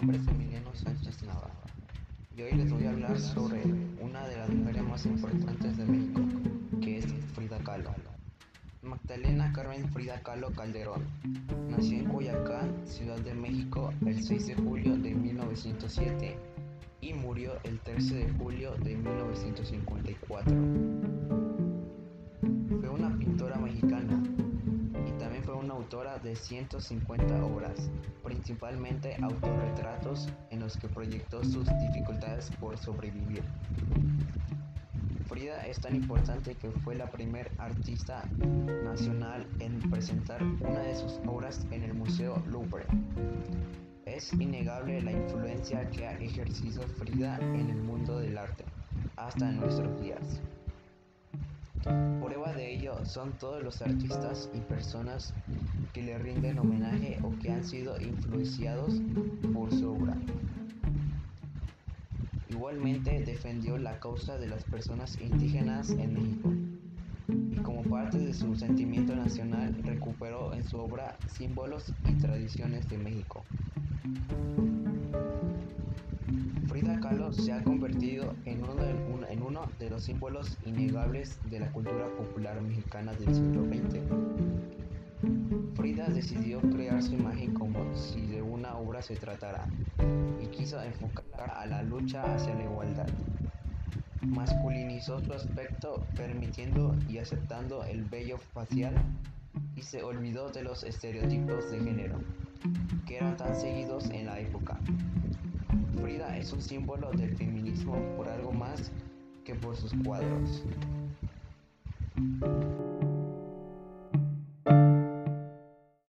nombre es Emiliano Sánchez Navarro y hoy les voy a hablar sobre una de las mujeres más importantes de México, que es Frida Kahlo. Magdalena Carmen Frida Kahlo Calderón nació en Coyacán, Ciudad de México, el 6 de julio de 1907 y murió el 13 de julio de 1954. De 150 obras, principalmente autorretratos en los que proyectó sus dificultades por sobrevivir. Frida es tan importante que fue la primer artista nacional en presentar una de sus obras en el Museo Louvre. Es innegable la influencia que ha ejercido Frida en el mundo del arte, hasta nuestros días. Prueba de ello son todos los artistas y personas que le rinden homenaje o que han sido influenciados por su obra. Igualmente defendió la causa de las personas indígenas en México y como parte de su sentimiento nacional recuperó en su obra símbolos y tradiciones de México. Frida Kahlo se ha convertido en uno, de, los símbolos innegables de la cultura popular mexicana del siglo XX. Frida decidió crear su imagen como si de una obra se tratara y quiso enfocar a la lucha hacia la igualdad. Masculinizó su aspecto permitiendo y aceptando el vello facial y se olvidó de los estereotipos de género que eran tan seguidos en la época. Frida es un símbolo del feminismo por algo más que por sus cuadros.